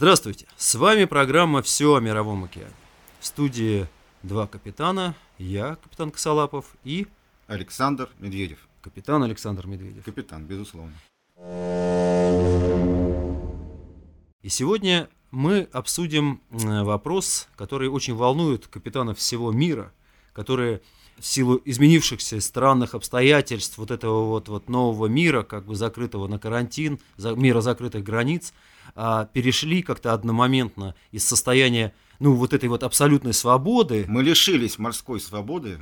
Здравствуйте, с вами программа «Все о мировом океане». В студии два капитана, я, капитан Косолапов, и Александр Медведев. капитан Александр Медведев. Капитан, безусловно. И сегодня мы обсудим э, вопрос, который очень волнует капитанов всего мира, которые в силу изменившихся странных обстоятельств вот этого вот, вот нового мира, как бы закрытого на карантин, за- мира закрытых границ, а, перешли как-то одномоментно из состояния, ну, вот этой вот абсолютной свободы. Мы лишились морской свободы.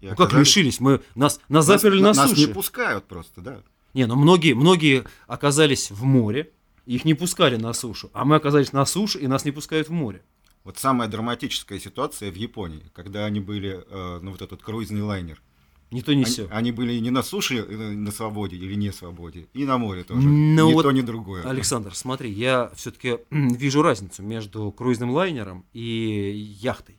Ну, как лишились? Мы, нас, нас Нас- заперли на, Нас суше. не пускают просто, да. Не, ну многие, многие оказались в море, их не пускали на сушу, а мы оказались на суше, и нас не пускают в море. Вот самая драматическая ситуация в Японии, когда они были, э, ну вот этот круизный лайнер. Не то не Они, все. они были не на суше, на свободе или не свободе, и на море тоже. Ну ни вот, то, ни другое. Александр, смотри, я все-таки вижу разницу между круизным лайнером и яхтой.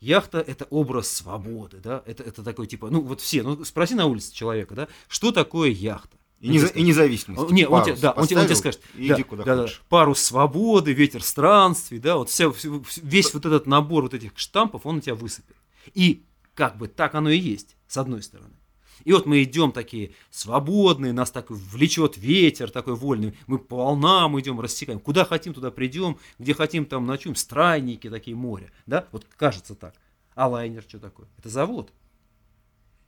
Яхта – это образ свободы, да, это, это такой типа, ну вот все, ну спроси на улице человека, да, что такое яхта? И, неза- и независимость. О, Не, он тебе, да, он, тебе, он тебе скажет, да, иди куда да, да, хочешь. парус свободы, ветер странствий, да, вот вся, вс- весь вот этот набор вот этих штампов, он у тебя высыпет. И как бы так оно и есть, с одной стороны. И вот мы идем такие свободные, нас так влечет ветер такой вольный, мы по волнам идем, рассекаем, куда хотим, туда придем, где хотим, там ночуем, странники такие море, да, вот кажется так. А лайнер что такое? Это завод.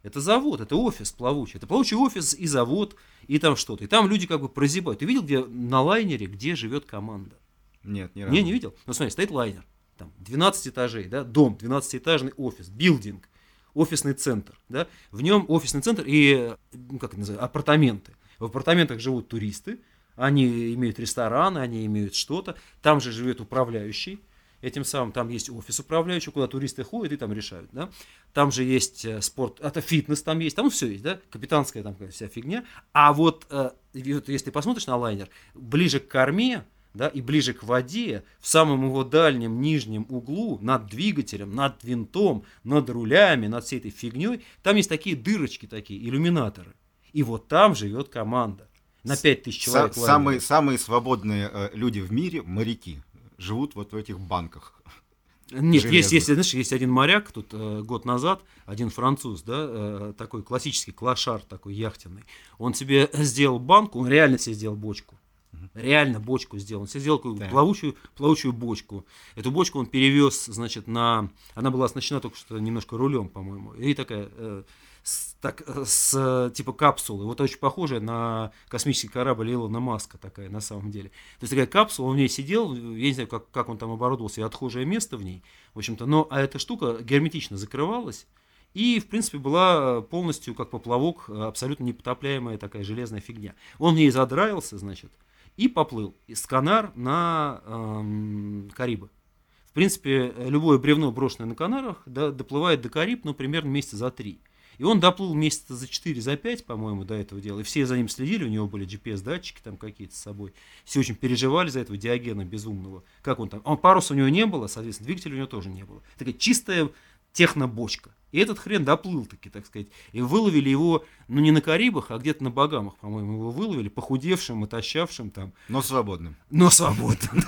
Это завод, это офис плавучий. Это плавучий офис и завод, и там что-то. И там люди как бы прозябают. Ты видел, где на лайнере, где живет команда? Нет, разу. Не, не видел? Ну смотри, стоит лайнер. Там 12 этажей, да, дом, 12-этажный офис, билдинг, офисный центр, да. В нем офисный центр и, ну, как это называется, апартаменты. В апартаментах живут туристы, они имеют рестораны, они имеют что-то. Там же живет управляющий. Этим самым там есть офис управляющего, куда туристы ходят и там решают, да. Там же есть э, спорт, это фитнес там есть, там все есть, да, капитанская там вся фигня. А вот, э, вот если посмотришь на лайнер, ближе к корме, да, и ближе к воде, в самом его дальнем нижнем углу, над двигателем, над винтом, над рулями, над всей этой фигней, там есть такие дырочки такие, иллюминаторы. И вот там живет команда. На 5000 Са- человек. самые, самые свободные э, люди в мире, моряки, живут вот в этих банках. Нет, есть, железных. есть, знаешь, есть один моряк, тут э, год назад, один француз, да, э, такой классический клашар такой яхтенный. Он себе сделал банку, он реально себе сделал бочку. Реально бочку сделал. Он себе сделал такую Так. плавучую, плавучую бочку. Эту бочку он перевез, значит, на... Она была оснащена только что немножко рулем, по-моему. И такая... э, с, так, э, с э, типа капсулы. Вот очень похожая на космический корабль Илона Маска такая на самом деле. То есть такая капсула, он в ней сидел, я не знаю, как, как он там оборудовал себе отхожее место в ней, в общем-то, но а эта штука герметично закрывалась, и, в принципе, была полностью, как поплавок, абсолютно непотопляемая такая железная фигня. Он в ней задраился, значит, и поплыл. И с Канар на эм, Карибы. В принципе, любое бревно, брошенное на Канарах, да, доплывает до Кариб, ну, примерно месяца за три. И он доплыл месяца за 4, за 5, по-моему, до этого дела. И все за ним следили, у него были GPS-датчики там какие-то с собой. Все очень переживали за этого Диогена безумного. Как он там? Он, паруса у него не было, соответственно, двигателя у него тоже не было. Такая чистая технобочка. И этот хрен доплыл таки, так сказать. И выловили его, ну не на Карибах, а где-то на Багамах, по-моему, его выловили, похудевшим, отощавшим там, Но свободным. но свободным.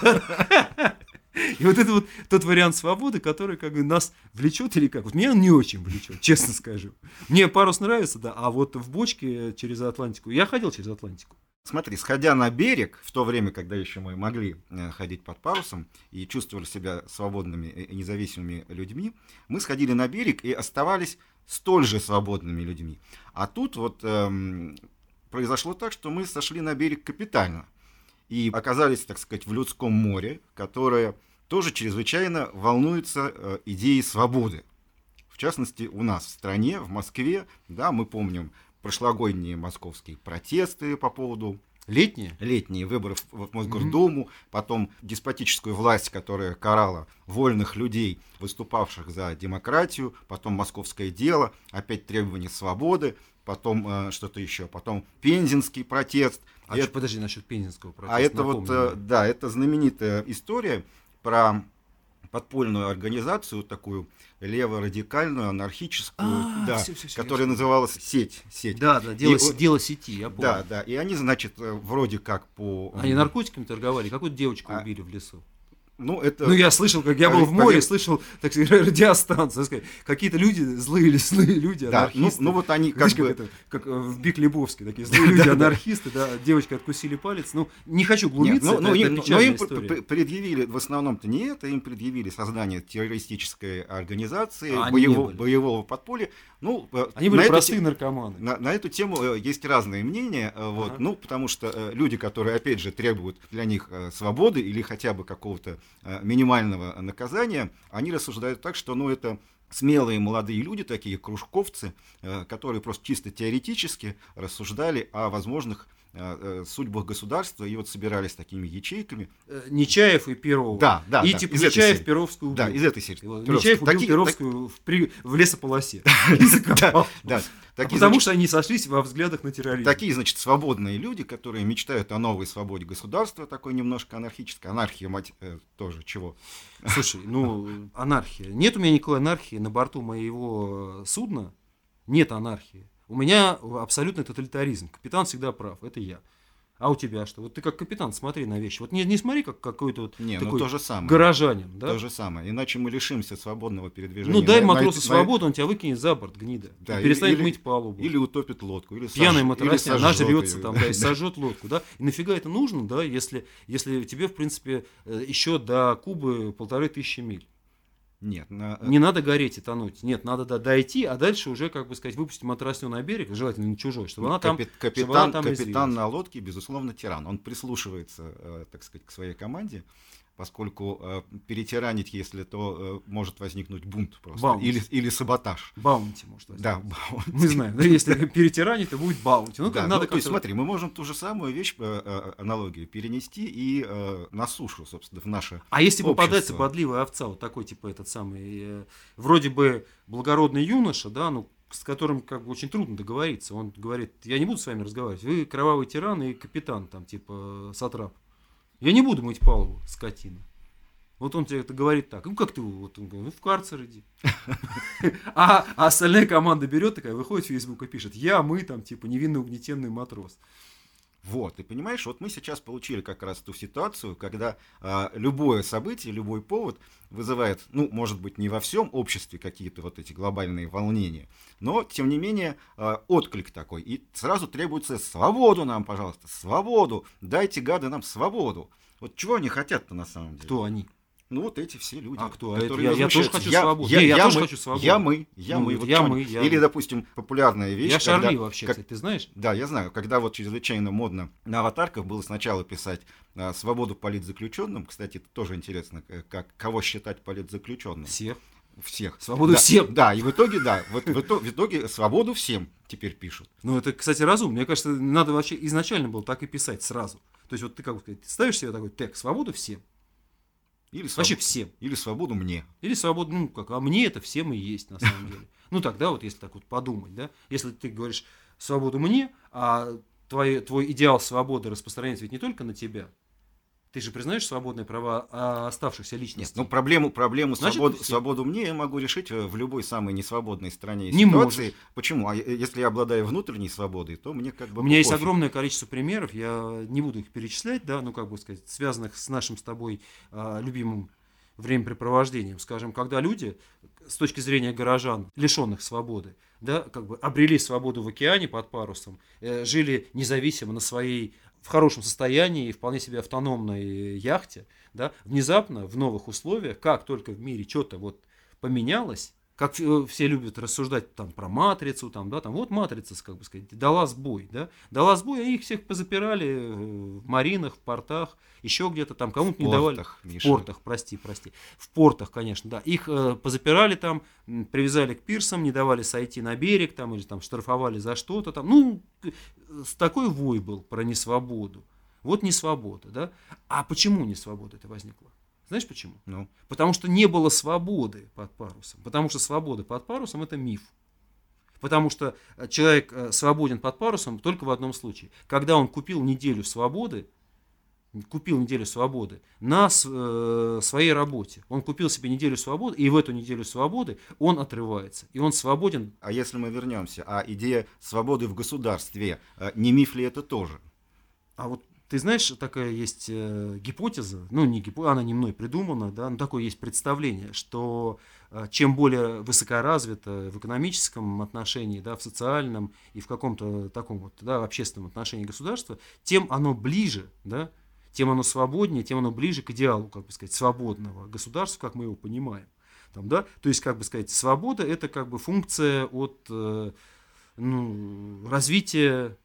И вот это вот тот вариант свободы, который как бы нас влечет или как. Вот меня он не очень влечет, честно скажу. Мне парус нравится, да, а вот в бочке через Атлантику, я ходил через Атлантику. Смотри, сходя на берег, в то время, когда еще мы могли э, ходить под парусом и чувствовали себя свободными и независимыми людьми, мы сходили на берег и оставались столь же свободными людьми. А тут вот эм, произошло так, что мы сошли на берег капитально и оказались, так сказать, в людском море, которое тоже чрезвычайно волнуется э, идеей свободы. В частности, у нас в стране, в Москве, да, мы помним прошлогодние московские протесты по поводу Летние? летние выборы в Мосгордуму, потом деспотическую власть, которая карала вольных людей, выступавших за демократию, потом московское дело, опять требование свободы, потом э, что-то еще, потом пензенский протест. А чё, подожди, насчет пензенского протеста. а это вот, напомни э, да, это знаменитая история про подпольную организацию, такую леворадикальную, анархическую, А, да, всё, всё, всё, которая называлась «Сеть». сеть. Да, да, дело, И дело сети, я помню. Да, да, и они, значит, э, вроде как по... Они наркотиками торговали, какую-то девочку А, убили в лесу. Ну, это... Ну, я слышал, как я был в море, пове- слышал, так сказать, радиостанцию, сказать, какие-то люди, злые лесные люди, Да, ну, анархисты. ну вот они Знаешь, как бы... это, как э, в Биг Лебовске, такие злые люди, анархисты, да, девочки откусили палец. Ну, не хочу Нет, глумиться, ну, это, ну, это но им история. предъявили, в основном-то не это, им предъявили создание террористической организации, А боевого, боевого подполья. Ну, э, Они были эту простые те- наркоманы. На, на эту тему э, есть разные мнения, вот, Ага. ну, потому что люди, которые, опять же, требуют для них свободы или хотя бы какого-то минимального наказания, они рассуждают так, что, ну, это смелые молодые люди, такие кружковцы, э, которые просто чисто теоретически рассуждали о возможных э, э, судьбах государства и вот собирались такими ячейками. Э, Нечаев и Перов. Да, да, И да, типа Нечаев. Перовскую убил. Да, из этой серии. Вот. Нечаев убил Такие- Перовскую в, при- в лесополосе. Закопал. Да, А такие, Потому значит, что они сошлись во взглядах на терроризм. Такие, значит, свободные люди, которые мечтают о новой свободе государства, такой немножко анархической. Анархия, мать, э, тоже чего. Слушай, ну, анархия. Нет у меня никакой анархии на борту моего э, судна. Нет анархии. У меня абсолютный тоталитаризм. Капитан всегда прав, это я. А у тебя что? Вот ты как капитан смотри на вещи. Вот не, не смотри, как какой-то вот Не, ну такой то же самое. горожанин, да? То же самое. Иначе мы лишимся свободного передвижения. Ну дай на- на матросу эти- свободу, он тебя выкинет за борт, гнида. Да, и перестанет или- мыть палубу. Или утопит лодку, или Пьяный сож- матросня нажрется её. там, да, и сожжет лодку, да. И нафига это нужно, да, если, если тебе, в принципе, э, еще до Кубы полторы тысячи миль. Нет, на- Не надо гореть и тонуть. Нет, надо да, дойти, а дальше уже, как бы сказать, выпустить матросню на берег, желательно не чужой, чтобы она там... капи- чтобы капитан, она там капитан на лодке, безусловно, тиран. Он прислушивается, э, так сказать, к своей команде, поскольку э, перетиранить, если то э, может возникнуть бунт просто. Баунти. Или, или саботаж. Баунти, может возникнуть. Да, баунти. Мы знаем, да, если перетиранить, то будет баунти. Ну, Да, как ну, надо то есть, смотри, мы можем ту же самую вещь, э, э, аналогию, перенести и э, на сушу, собственно, в наше А если попадается общество. бодливая овца, вот такой, типа, этот самый, э, вроде бы благородный юноша, да, ну, с которым как бы очень трудно договориться. Он говорит, я не буду с вами разговаривать, вы кровавый тиран и капитан, там, типа, сатрап. Я не буду мыть палубу, скотина. Вот он тебе это говорит так. Ну, как ты? Вот он говорит, ну, в карцер иди. А, а остальная команда берет такая, выходит в Facebook и пишет, я, мы, там, типа, невинно угнетенный матрос. Вот, и понимаешь, вот мы сейчас получили как раз ту ситуацию, когда а, любое событие, любой повод вызывает, ну, может быть, не во всем обществе какие-то вот эти глобальные волнения, но, тем не менее, а, отклик такой. И сразу требуется свободу нам, пожалуйста, свободу. Дайте, гады, нам свободу. Вот чего они хотят-то на самом деле? Кто они? Ну, вот эти все люди. А кто? которые Я- я тоже хочу свободу. Я, Не, я я тоже мы, хочу свободу. Я мы, я Ну, мы. вот я мы, я- Или, допустим, популярная вещь. Я когда- Шарли вообще, как- кстати, ты знаешь? да, я знаю, когда вот чрезвычайно модно на аватарках было сначала писать а, свободу политзаключенным, кстати, это тоже интересно, как, кого считать политзаключенным. Всех. Всех. Свободу Да, всем. Да, и в итоге, да, вот в в итоге свободу всем теперь пишут. Ну, это, кстати, разумно. Мне кажется, надо вообще изначально было так и писать сразу. То есть, вот ты как бы сказать, ставишь себе такой тег, свободу всем. Или, своб- Вообще всем. или свободу мне. Или свободу, ну, как, а мне это всем и есть, на самом деле. Ну, тогда вот, если так вот подумать, да, если ты говоришь свободу мне, а твой, твой идеал свободы распространяется ведь не только на тебя, ты же признаешь свободные права а, оставшихся Нет, личностей? ну проблему, проблему Значит, свободу, все. свободу мне я могу решить э, в любой самой несвободной стране и Не ситуации. Почему? А если я обладаю внутренней свободой, то мне как бы У меня есть пофиг. огромное количество примеров, я не буду их перечислять, да, ну как бы сказать, связанных с нашим с тобой а, любимым времяпрепровождением, скажем, когда люди с точки зрения горожан, лишенных свободы, да, как бы обрели свободу в океане под парусом, э, жили независимо на своей в хорошем состоянии и вполне себе автономной яхте, да, внезапно в новых условиях, как только в мире что-то вот поменялось, как все любят рассуждать там про матрицу, там, да, там вот матрица, как бы сказать, дала сбой, да, дала сбой, а их всех позапирали э, в маринах, в портах, еще где-то там, кому-то не давали. портах, В Миша. портах, прости, прости. В портах, конечно, да. Их э, позапирали там, привязали к пирсам, не давали сойти на берег там или там штрафовали за что-то там. Ну, такой вой был про несвободу. Вот несвобода, да. А почему несвобода это возникла? Знаешь почему? Ну, Потому что не было свободы под парусом. Потому что свобода под парусом это миф. Потому что э, человек э, свободен под парусом только в одном случае. Когда он купил неделю свободы, купил неделю свободы на э, своей работе. Он купил себе неделю свободы, и в эту неделю свободы он отрывается. И он свободен. А если мы вернемся, а идея свободы в государстве, э, не миф ли это тоже? А вот ты знаешь, такая есть э, гипотеза, ну не гипотеза, она не мной придумана, да, но такое есть представление, что э, чем более высокоразвито в экономическом отношении, да, в социальном и в каком-то таком вот, да, общественном отношении государства, тем оно ближе, да, тем оно свободнее, тем оно ближе к идеалу, как бы сказать, свободного государства, как мы его понимаем. Там, да? То есть, как бы сказать, свобода это как бы функция от э, ну, развития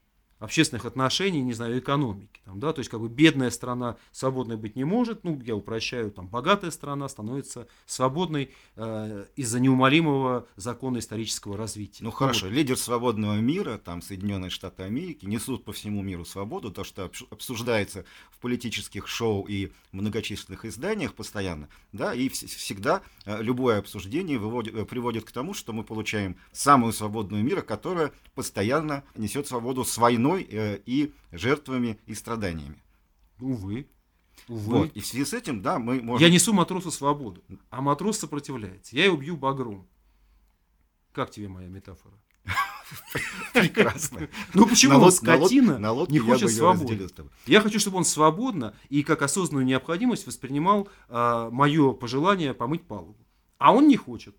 общественных отношений, не знаю, экономики. Там, да, то есть как бы бедная страна свободной быть не может, ну, я упрощаю, там, богатая страна становится свободной э, из-за неумолимого закона исторического развития. Ну, хорошо, вот. лидер свободного мира, там, Соединенные Штаты Америки, несут по всему миру свободу, то, что обсуждается в политических шоу и многочисленных изданиях постоянно, да, и вс- всегда э, любое обсуждение выводит, э, приводит к тому, что мы получаем самую свободную мира, которая постоянно несет свободу с войной войной э, и жертвами и страданиями. Увы. Увы. Вот. И в связи с этим, да, мы можем... Я несу матросу свободу, а матрос сопротивляется. Я его бью багром. Как тебе моя метафора? Прекрасно. Ну почему он скотина не хочет свободы? Я хочу, чтобы он свободно и как осознанную необходимость воспринимал а, мое пожелание помыть палубу. А он не хочет.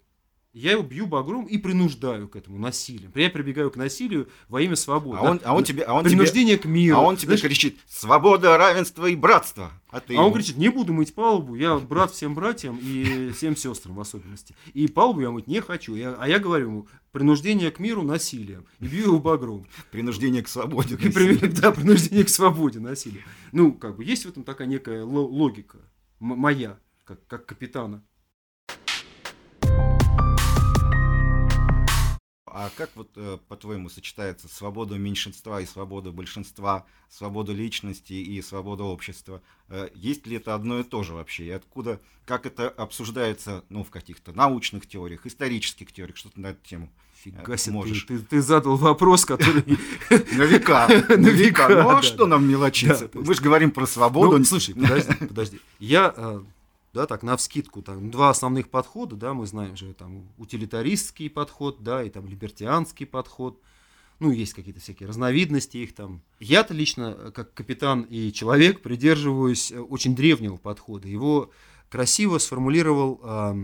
Я его бью багром и принуждаю к этому насилием. Я прибегаю к насилию во имя свободы. А он, а он тебе, а он Принуждение тебе, к миру. А он тебе Знаешь, кричит «Свобода, равенство и братство». А, ты а ему... он кричит «Не буду мыть палубу, я брат всем братьям и всем сестрам в особенности. И палубу я мыть не хочу». Я, а я говорю ему «Принуждение к миру насилием». И бью его багром. Принуждение к свободе. Да, принуждение к свободе насилием. Ну, как бы есть в этом такая некая логика моя, как капитана. А как вот, э, по-твоему, сочетается свобода меньшинства и свобода большинства, свобода личности и свобода общества? Э, есть ли это одно и то же вообще? И откуда, как это обсуждается ну, в каких-то научных теориях, исторических теориях, что ты на эту тему э, Фига себе, можешь. Ты, ты, ты задал вопрос, который... На века. На века. Ну а что нам мелочиться? Мы же говорим про свободу. Ну, слушай, подожди, подожди. Я да, так, на вскидку, там, два основных подхода, да, мы знаем же, там, утилитаристский подход, да, и там, либертианский подход, ну, есть какие-то всякие разновидности их там. Я-то лично, как капитан и человек, придерживаюсь э, очень древнего подхода. Его красиво сформулировал э,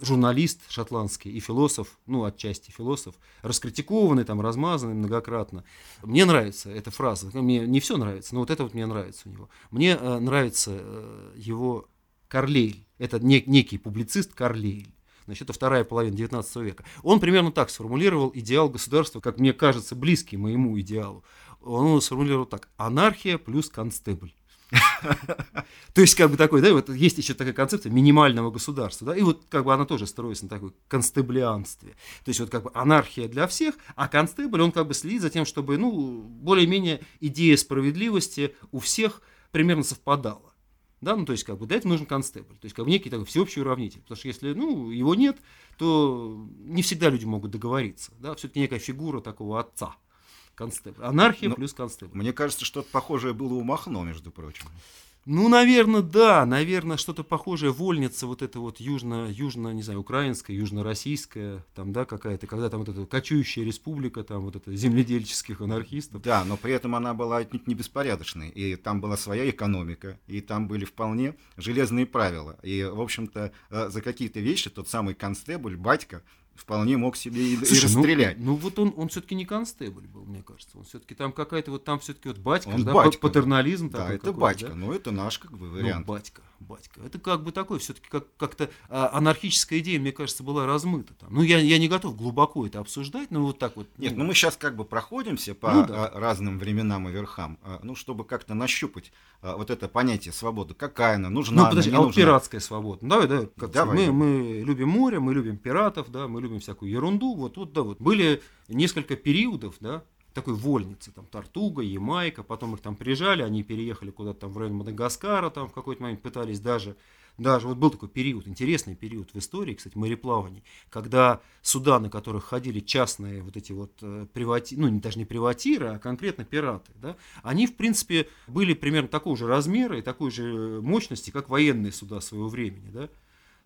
журналист шотландский и философ, ну, отчасти философ, раскритикованный, там, размазанный многократно. Мне нравится эта фраза, мне не все нравится, но вот это вот мне нравится у него. Мне э, нравится э, его Карлейль, это нек, некий публицист Карлейль. Значит, это вторая половина 19 века. Он примерно так сформулировал идеал государства, как мне кажется, близкий моему идеалу. Он сформулировал так. Анархия плюс констебль. То есть, как бы такой, да, вот есть еще такая концепция минимального государства, да, и вот как бы она тоже строится на такой констеблианстве. То есть, вот как бы анархия для всех, а констебль, он как бы следит за тем, чтобы, ну, более-менее идея справедливости у всех примерно совпадала. Да, ну, то есть, как бы, для этого нужен констебль, то есть, как бы, некий такой всеобщий уравнитель, потому что если, ну, его нет, то не всегда люди могут договориться, да, все-таки некая фигура такого отца, констебль, анархия ну, плюс констебль. Мне кажется, что-то похожее было у Махно, между прочим. Ну, наверное, да, наверное, что-то похожее, вольница вот это вот южно, южно, не знаю, украинская, южно-российская, там, да, какая-то, когда там вот эта кочующая республика, там вот это земледельческих анархистов. Да, но при этом она была отнюдь не беспорядочной, и там была своя экономика, и там были вполне железные правила, и, в общем-то, э, за какие-то вещи тот самый констебль, батька, вполне мог себе и, Слушай, и ну, расстрелять. Ну, ну вот он, он все-таки не констебль был, мне кажется. Он все-таки там какая-то вот там все-таки вот батька, он да, батька, патернализм да, это батька, да? но это наш как бы вариант. Ну, батька, батька. Это как бы такой все-таки как, как-то а, анархическая идея, мне кажется, была размыта там. Ну я, я не готов глубоко это обсуждать, но вот так вот. Нет, ну, ну мы сейчас как бы проходимся по ну, да. А, разным временам и верхам, а, ну чтобы как-то нащупать а, вот это понятие свободы, какая она нужна. Ну подожди, а вот пиратская свобода. Ну, давай, давай. Как давай. Мы, мы любим море, мы любим пиратов, да, мы любим всякую ерунду. Вот, вот, да, вот были несколько периодов, да, такой вольницы, там Тартуга, Ямайка, потом их там прижали, они переехали куда-то там в район Мадагаскара, там в какой-то момент пытались даже даже вот был такой период, интересный период в истории, кстати, мореплаваний, когда суда, на которых ходили частные вот эти вот э, привати, ну не даже не приватиры, а конкретно пираты, да, они в принципе были примерно такого же размера и такой же мощности, как военные суда своего времени, да.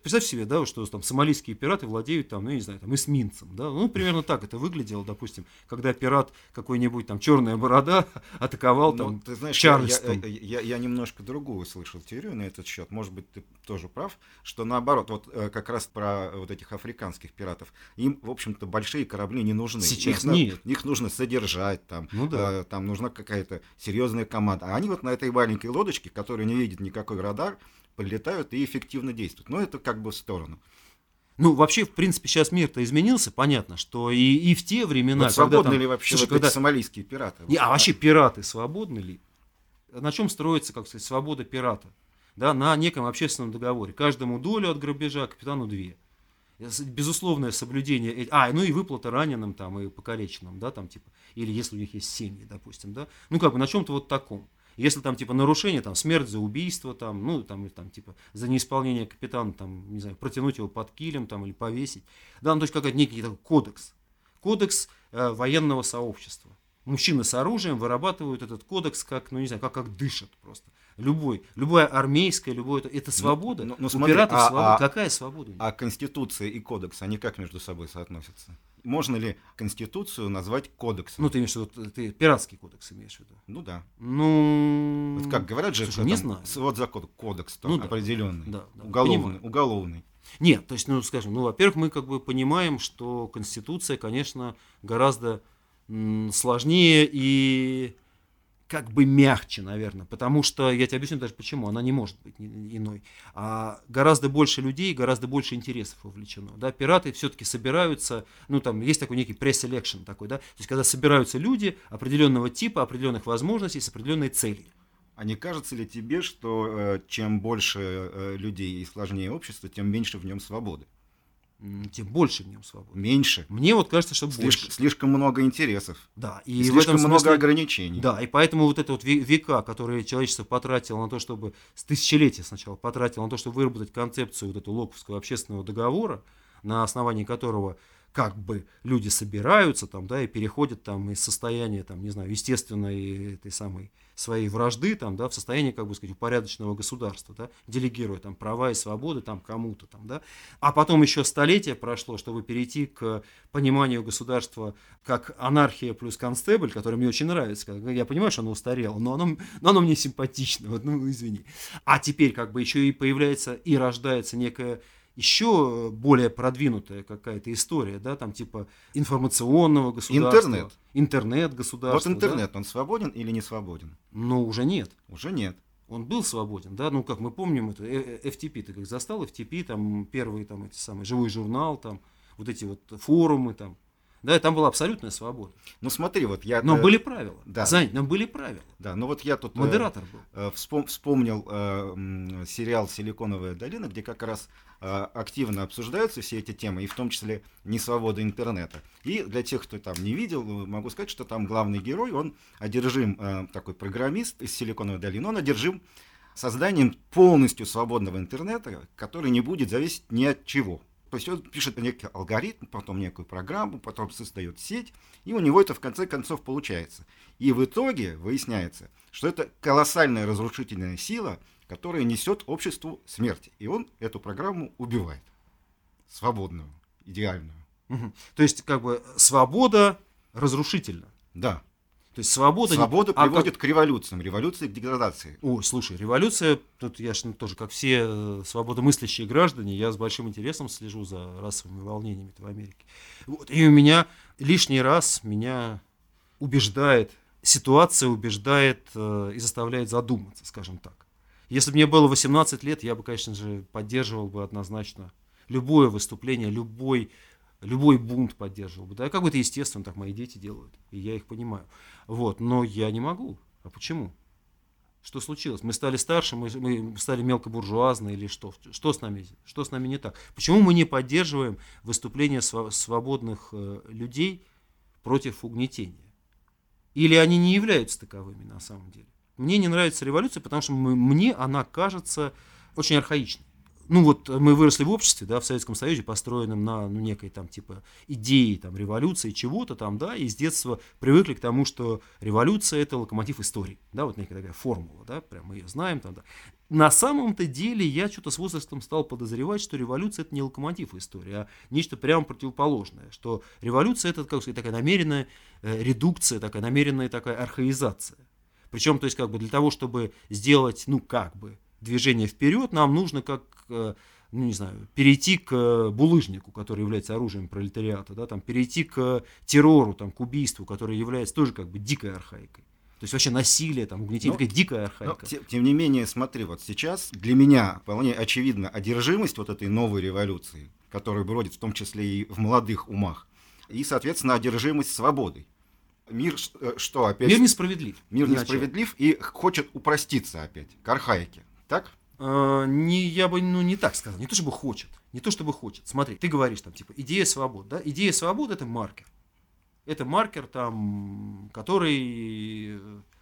Представь себе, да, что там сомалийские пираты владеют там, ну, я не знаю, там, эсминцем, да, ну, примерно так это выглядело, допустим, когда пират какой-нибудь там черная борода атаковал ну, там ты знаешь, Чарльстон. Я, я, я, я немножко другую слышал теорию на этот счет, может быть, ты тоже прав, что наоборот, вот э, как раз про вот этих африканских пиратов, им, в общем-то, большие корабли не нужны. Сейчас их, нет. Их нужно содержать, там, ну, да. э, там нужна какая-то серьезная команда, а они вот на этой маленькой лодочке, которая не видит никакой радар, прилетают и эффективно действуют. Но это как бы в сторону. Ну, вообще, в принципе, сейчас мир-то изменился, понятно, что и, и в те времена... Вот свободны там, ли вообще слушай, вот когда... эти сомалийские пираты? Не, а вообще пираты свободны ли? На чем строится, как сказать, свобода пирата? Да, на неком общественном договоре. Каждому долю от грабежа, капитану две. Безусловное соблюдение, а, ну и выплата раненым там и покалеченным, да, там типа, или если у них есть семьи, допустим, да, ну как бы на чем-то вот таком. Если там типа нарушение, там смерть за убийство, там, ну там, там типа за неисполнение капитана, там, не знаю, протянуть его под килем там или повесить. Да, ну то есть какой-то некий такой кодекс. Кодекс э, военного сообщества. Мужчины с оружием вырабатывают этот кодекс как, ну не знаю, как, как дышат просто. Любой, любая армейская, любое это, это свобода. Ну, ну, смотри, У пиратов а, свобода. А, Какая свобода? А конституция и кодекс, они как между собой соотносятся? Можно ли Конституцию назвать кодексом? Ну, ты имеешь в виду, ты пиратский кодекс имеешь в виду? Ну да. Ну. Вот как говорят же, Слушай, что не там, знаю. вот закон, кодекс там, ну, определенный. Да, да, уголовный, уголовный. Нет, то есть, ну, скажем, ну, во-первых, мы как бы понимаем, что Конституция, конечно, гораздо сложнее и как бы мягче, наверное, потому что, я тебе объясню даже почему, она не может быть иной. А гораздо больше людей, гораздо больше интересов вовлечено. Да? Пираты все-таки собираются, ну там есть такой некий pre-selection такой, да, то есть когда собираются люди определенного типа, определенных возможностей с определенной целью. А не кажется ли тебе, что э, чем больше э, людей и сложнее общество, тем меньше в нем свободы? Тем больше в нем свободы. Меньше. Мне вот кажется, что слишком, больше. Слишком много интересов. Да. И, и слишком смысле, много ограничений. Да, и поэтому вот это вот века, которые человечество потратило на то, чтобы, с тысячелетия сначала потратило на то, чтобы выработать концепцию вот этого Локовского общественного договора, на основании которого как бы люди собираются там, да, и переходят там из состояния, там, не знаю, естественной этой самой своей вражды, там, да, в состояние, как бы сказать, упорядоченного государства, да, делегируя там права и свободы там кому-то там, да. А потом еще столетие прошло, чтобы перейти к пониманию государства как анархия плюс констебль, который мне очень нравится. Я понимаю, что оно устарело, но оно, но оно мне симпатично, вот, ну, извини. А теперь как бы еще и появляется и рождается некая еще более продвинутая какая-то история, да, там типа информационного государства. Интернет. Интернет государства. Вот интернет, да? он свободен или не свободен? Ну, уже нет. Уже нет. Он был свободен, да, ну, как мы помним, это э, э, FTP, ты как застал FTP, там, первые, там, эти самые, живой журнал, там, вот эти вот форумы, там, да, там была абсолютная свобода. Ну смотри, вот я... Но были правила. Да. Зань, нам были правила. Да, ну вот я тут... Модератор был. Э, вспом, вспомнил э, сериал «Силиконовая долина», где как раз э, активно обсуждаются все эти темы, и в том числе несвобода интернета. И для тех, кто там не видел, могу сказать, что там главный герой, он одержим, э, такой программист из «Силиконовой долины», он одержим созданием полностью свободного интернета, который не будет зависеть ни от чего. То есть он пишет некий алгоритм, потом некую программу, потом создает сеть, и у него это в конце концов получается. И в итоге выясняется, что это колоссальная разрушительная сила, которая несет обществу смерть. И он эту программу убивает. Свободную, идеальную. Угу. То есть, как бы, свобода разрушительна. Да. То есть свобода... Свобода а приводит как... к революциям, революции к деградации. Ой, слушай, революция, тут я же тоже, как все э, свободомыслящие граждане, я с большим интересом слежу за расовыми волнениями в Америке. Вот, и у меня лишний раз меня убеждает, ситуация убеждает э, и заставляет задуматься, скажем так. Если бы мне было 18 лет, я бы, конечно же, поддерживал бы однозначно любое выступление, любой любой бунт поддерживал бы. Да, как бы это естественно, так мои дети делают, и я их понимаю. Вот, но я не могу. А почему? Что случилось? Мы стали старше, мы, мы стали мелкобуржуазны или что? Что с нами? Что с нами не так? Почему мы не поддерживаем выступления свободных э, людей против угнетения? Или они не являются таковыми на самом деле? Мне не нравится революция, потому что мы, мне она кажется очень архаичной ну вот мы выросли в обществе, да, в Советском Союзе, построенном на ну, некой там типа идеи там революции, чего-то там, да, и с детства привыкли к тому, что революция это локомотив истории, да, вот некая такая формула, да, прям мы ее знаем там, да. На самом-то деле я что-то с возрастом стал подозревать, что революция это не локомотив истории, а нечто прямо противоположное, что революция это, как сказать, такая намеренная э, редукция, такая намеренная такая архаизация. Причем, то есть, как бы для того, чтобы сделать, ну, как бы, движение вперед, нам нужно как ну не знаю, перейти к булыжнику, который является оружием пролетариата, да, там, перейти к террору, там, к убийству, которое является тоже как бы дикой архаикой. То есть вообще насилие, там, угнетение, но, дикая архаика. Но, тем, тем не менее, смотри, вот сейчас для меня вполне очевидна одержимость вот этой новой революции, которая бродит в том числе и в молодых умах, и, соответственно, одержимость свободой. Мир э, что опять? Мир несправедлив. Мир несправедлив и хочет упроститься опять к архаике. Так? Э, не, я бы ну, не так сказал, не то чтобы хочет, не то чтобы хочет. Смотри, ты говоришь там, типа, идея свободы, да? Идея свободы – это маркер. Это маркер, там, который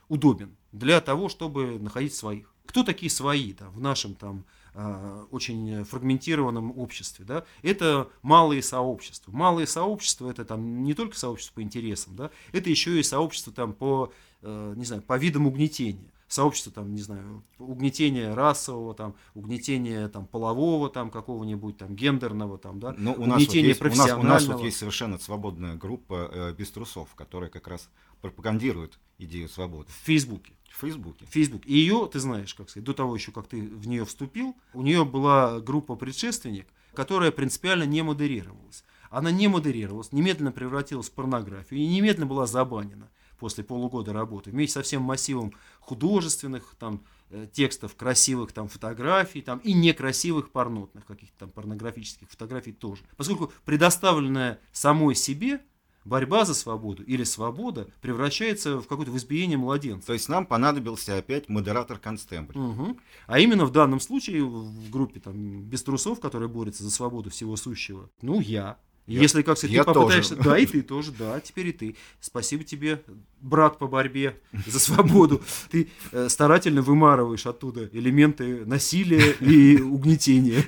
удобен для того, чтобы находить своих. Кто такие свои да, в нашем там э, очень фрагментированном обществе, да, это малые сообщества. Малые сообщества это там не только сообщество по интересам, да, это еще и сообщество там по, э, не знаю, по видам угнетения сообщество, там, не знаю, угнетения расового, там, угнетения там, полового, там, какого-нибудь там, гендерного, там, да, ну, у угнетения нас вот есть, у, нас, у нас вот есть совершенно свободная группа э, без трусов, которая как раз пропагандирует идею свободы. В Фейсбуке. В Фейсбуке. Фейсбук. И ее, ты знаешь, как сказать, до того еще, как ты в нее вступил, у нее была группа предшественник, которая принципиально не модерировалась. Она не модерировалась, немедленно превратилась в порнографию и немедленно была забанена после полугода работы, вместе со всем массивом художественных там, э, текстов, красивых там, фотографий там, и некрасивых порнотных каких-то там порнографических фотографий тоже. Поскольку предоставленная самой себе борьба за свободу или свобода превращается в какое-то избиение младенца. То есть нам понадобился опять модератор констембль. Угу. А именно в данном случае в группе там, без трусов, которая борется за свободу всего сущего, ну я, я, Если, как сказать, ты попытаешься... Тоже. Да, и ты тоже, да, теперь и ты. Спасибо тебе, брат по борьбе за свободу. Ты э, старательно вымарываешь оттуда элементы насилия и угнетения.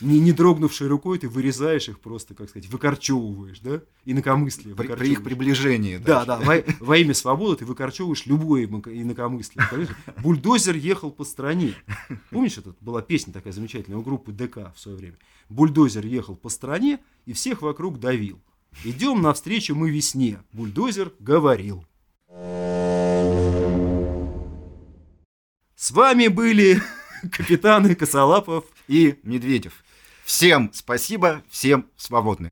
Не, не дрогнувшей рукой ты вырезаешь их просто, как сказать, выкорчевываешь, да? Инакомыслие. При, при их приближении. Да, да. Во, во имя свободы ты выкорчевываешь любое инакомыслие. Понимаешь? Бульдозер ехал по стране. Помнишь, это была песня такая замечательная у группы ДК в свое время. Бульдозер ехал по стране и всех вокруг давил. Идем навстречу мы весне. Бульдозер говорил. С вами были капитаны Косолапов и Медведев. Всем спасибо, всем свободны.